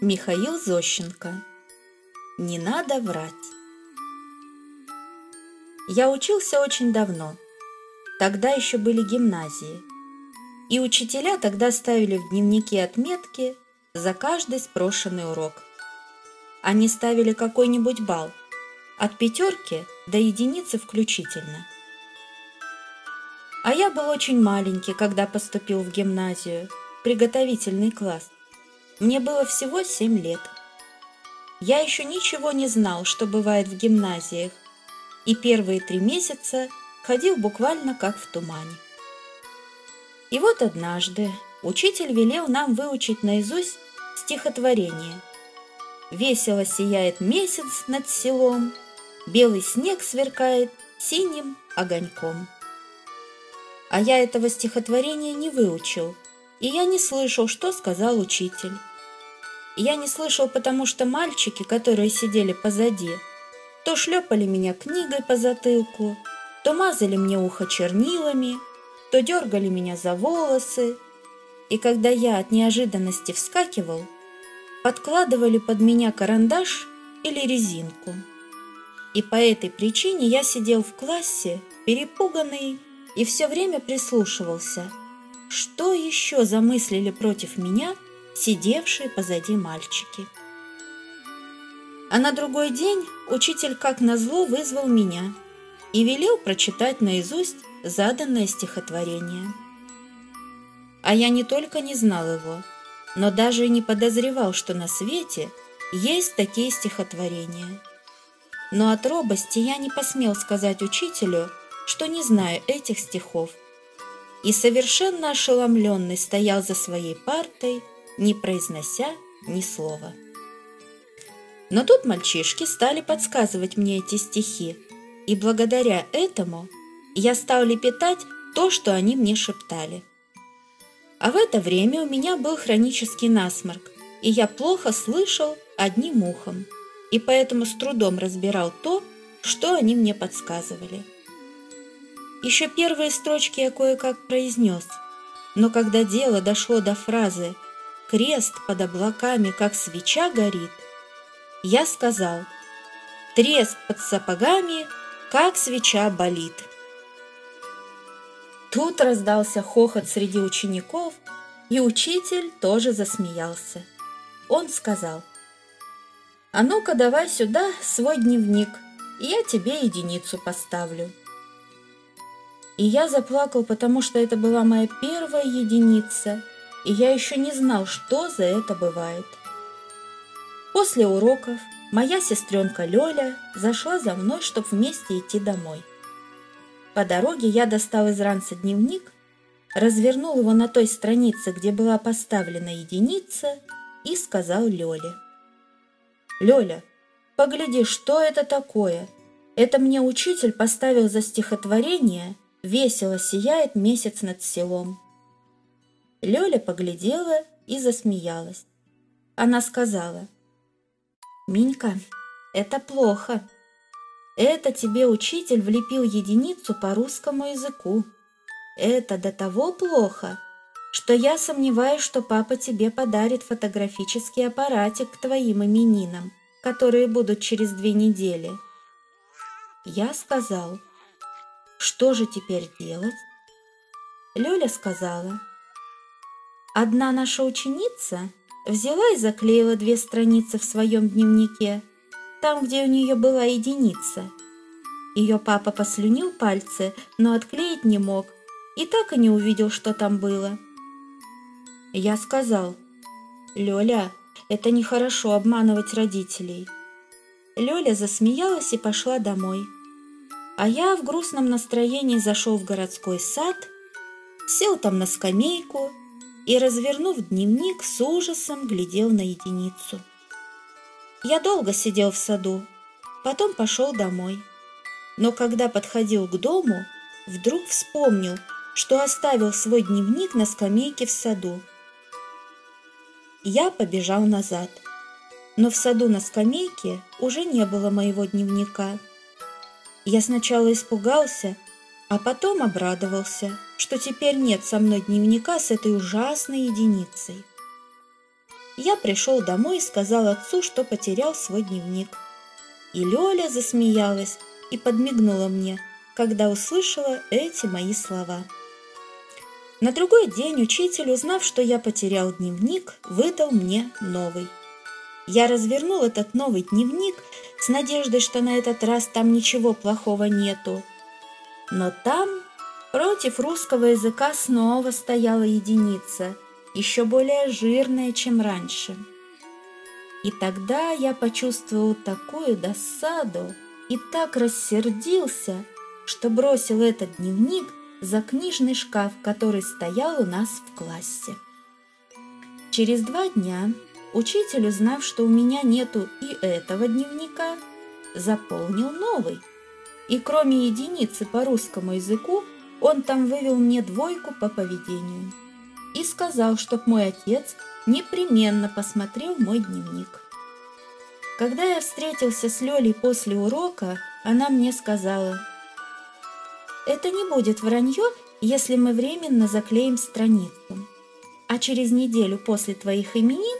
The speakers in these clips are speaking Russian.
Михаил Зощенко Не надо врать Я учился очень давно. Тогда еще были гимназии. И учителя тогда ставили в дневники отметки за каждый спрошенный урок. Они ставили какой-нибудь балл, от пятерки до единицы включительно. А я был очень маленький, когда поступил в гимназию, приготовительный класс. Мне было всего семь лет. Я еще ничего не знал, что бывает в гимназиях, и первые три месяца ходил буквально как в тумане. И вот однажды учитель велел нам выучить наизусть стихотворение. Весело сияет месяц над селом, белый снег сверкает синим огоньком. А я этого стихотворения не выучил, и я не слышал, что сказал учитель. Я не слышал, потому что мальчики, которые сидели позади, то шлепали меня книгой по затылку, то мазали мне ухо чернилами, то дергали меня за волосы, и когда я от неожиданности вскакивал, подкладывали под меня карандаш или резинку. И по этой причине я сидел в классе, перепуганный, и все время прислушивался, что еще замыслили против меня – сидевшие позади мальчики. А на другой день учитель как назло вызвал меня и велел прочитать наизусть заданное стихотворение. А я не только не знал его, но даже и не подозревал, что на свете есть такие стихотворения. Но от робости я не посмел сказать учителю, что не знаю этих стихов, и совершенно ошеломленный стоял за своей партой, не произнося ни слова. Но тут мальчишки стали подсказывать мне эти стихи, и благодаря этому я стал лепетать то, что они мне шептали. А в это время у меня был хронический насморк, и я плохо слышал одним ухом, и поэтому с трудом разбирал то, что они мне подсказывали. Еще первые строчки я кое-как произнес, но когда дело дошло до фразы крест под облаками, как свеча горит, я сказал, треск под сапогами, как свеча болит. Тут раздался хохот среди учеников, и учитель тоже засмеялся. Он сказал, «А ну-ка давай сюда свой дневник, и я тебе единицу поставлю». И я заплакал, потому что это была моя первая единица – и я еще не знал, что за это бывает. После уроков моя сестренка Лёля зашла за мной, чтобы вместе идти домой. По дороге я достал из ранца дневник, развернул его на той странице, где была поставлена единица, и сказал Лёле. «Лёля, погляди, что это такое? Это мне учитель поставил за стихотворение «Весело сияет месяц над селом». Лёля поглядела и засмеялась. Она сказала, «Минька, это плохо. Это тебе учитель влепил единицу по русскому языку. Это до того плохо, что я сомневаюсь, что папа тебе подарит фотографический аппаратик к твоим именинам, которые будут через две недели». Я сказал, «Что же теперь делать?» Лёля сказала, Одна наша ученица взяла и заклеила две страницы в своем дневнике, там, где у нее была единица. Ее папа послюнил пальцы, но отклеить не мог, и так и не увидел, что там было. Я сказал, «Лёля, это нехорошо обманывать родителей». Лёля засмеялась и пошла домой. А я в грустном настроении зашел в городской сад, сел там на скамейку и, развернув дневник, с ужасом глядел на единицу. Я долго сидел в саду, потом пошел домой. Но когда подходил к дому, вдруг вспомнил, что оставил свой дневник на скамейке в саду. Я побежал назад, но в саду на скамейке уже не было моего дневника. Я сначала испугался, а потом обрадовался – что теперь нет со мной дневника с этой ужасной единицей. я пришел домой и сказал отцу, что потерял свой дневник. И Лёля засмеялась и подмигнула мне, когда услышала эти мои слова. На другой день учитель, узнав, что я потерял дневник, выдал мне новый. Я развернул этот новый дневник с надеждой, что на этот раз там ничего плохого нету. Но там против русского языка снова стояла единица – еще более жирная, чем раньше. И тогда я почувствовал такую досаду и так рассердился, что бросил этот дневник за книжный шкаф, который стоял у нас в классе. Через два дня учитель, узнав, что у меня нету и этого дневника, заполнил новый. И кроме единицы по русскому языку, он там вывел мне двойку по поведению и сказал, чтоб мой отец непременно посмотрел мой дневник. Когда я встретился с Лёлей после урока, она мне сказала, «Это не будет вранье, если мы временно заклеим страницу. А через неделю после твоих именин,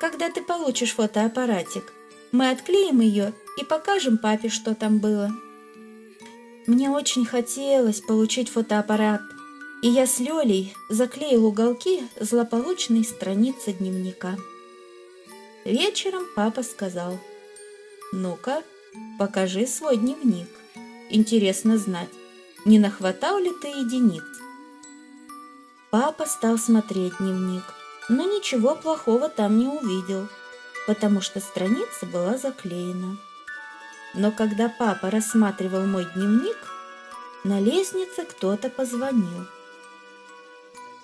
когда ты получишь фотоаппаратик, мы отклеим ее и покажем папе, что там было». Мне очень хотелось получить фотоаппарат – и я с Лёлей заклеил уголки злополучной страницы дневника. Вечером папа сказал, «Ну-ка, покажи свой дневник. Интересно знать, не нахватал ли ты единиц?» Папа стал смотреть дневник, но ничего плохого там не увидел, потому что страница была заклеена. Но когда папа рассматривал мой дневник, на лестнице кто-то позвонил –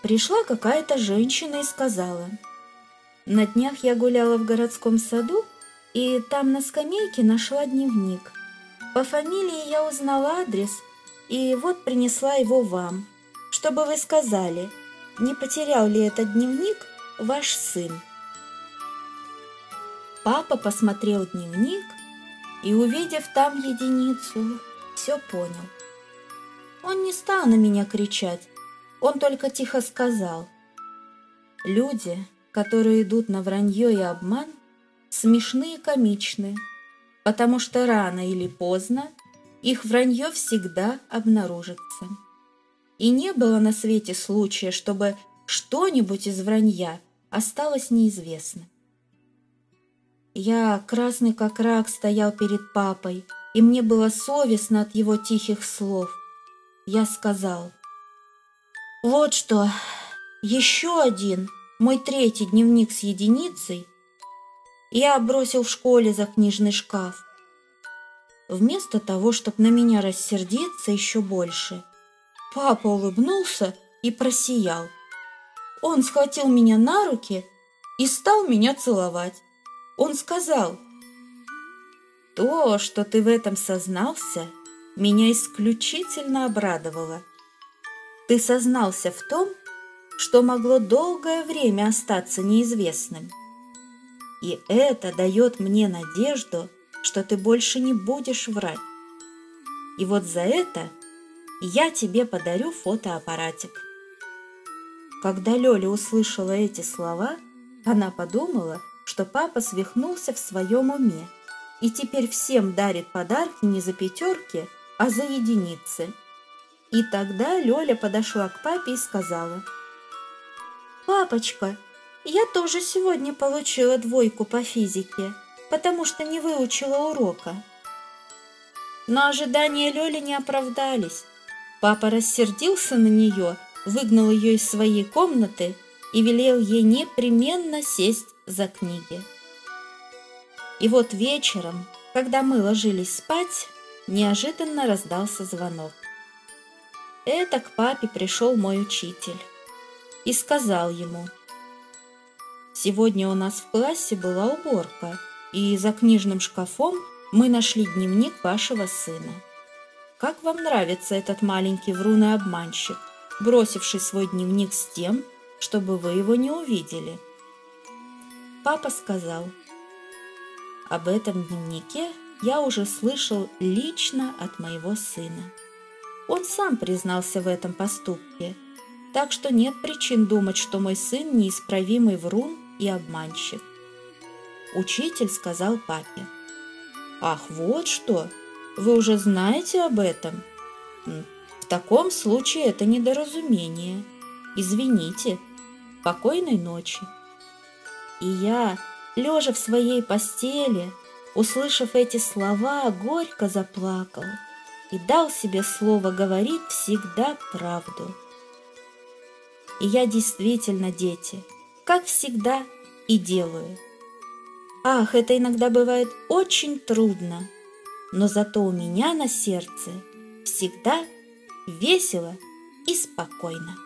пришла какая-то женщина и сказала, «На днях я гуляла в городском саду, и там на скамейке нашла дневник. По фамилии я узнала адрес, и вот принесла его вам, чтобы вы сказали, не потерял ли этот дневник ваш сын». Папа посмотрел дневник и, увидев там единицу, все понял. Он не стал на меня кричать, он только тихо сказал, «Люди, которые идут на вранье и обман, смешны и комичны, потому что рано или поздно их вранье всегда обнаружится. И не было на свете случая, чтобы что-нибудь из вранья осталось неизвестным. Я, красный как рак, стоял перед папой, и мне было совестно от его тихих слов. Я сказал — вот что, еще один, мой третий дневник с единицей, я бросил в школе за книжный шкаф. Вместо того, чтобы на меня рассердиться еще больше, папа улыбнулся и просиял. Он схватил меня на руки и стал меня целовать. Он сказал, «То, что ты в этом сознался, меня исключительно обрадовало». Ты сознался в том, что могло долгое время остаться неизвестным. И это дает мне надежду, что ты больше не будешь врать. И вот за это я тебе подарю фотоаппаратик. Когда Лёля услышала эти слова, она подумала, что папа свихнулся в своем уме и теперь всем дарит подарки не за пятерки, а за единицы – и тогда Лёля подошла к папе и сказала, «Папочка, я тоже сегодня получила двойку по физике, потому что не выучила урока». Но ожидания Лёли не оправдались. Папа рассердился на нее, выгнал ее из своей комнаты и велел ей непременно сесть за книги. И вот вечером, когда мы ложились спать, неожиданно раздался звонок. Это к папе пришел мой учитель и сказал ему, «Сегодня у нас в классе была уборка, и за книжным шкафом мы нашли дневник вашего сына. Как вам нравится этот маленький врун и обманщик, бросивший свой дневник с тем, чтобы вы его не увидели?» Папа сказал, «Об этом дневнике я уже слышал лично от моего сына». Он сам признался в этом поступке, так что нет причин думать, что мой сын неисправимый врун и обманщик. Учитель сказал папе, «Ах, вот что! Вы уже знаете об этом? В таком случае это недоразумение. Извините. Покойной ночи». И я, лежа в своей постели, услышав эти слова, горько заплакал и дал себе слово говорить всегда правду. И я действительно, дети, как всегда, и делаю. Ах, это иногда бывает очень трудно, но зато у меня на сердце всегда весело и спокойно.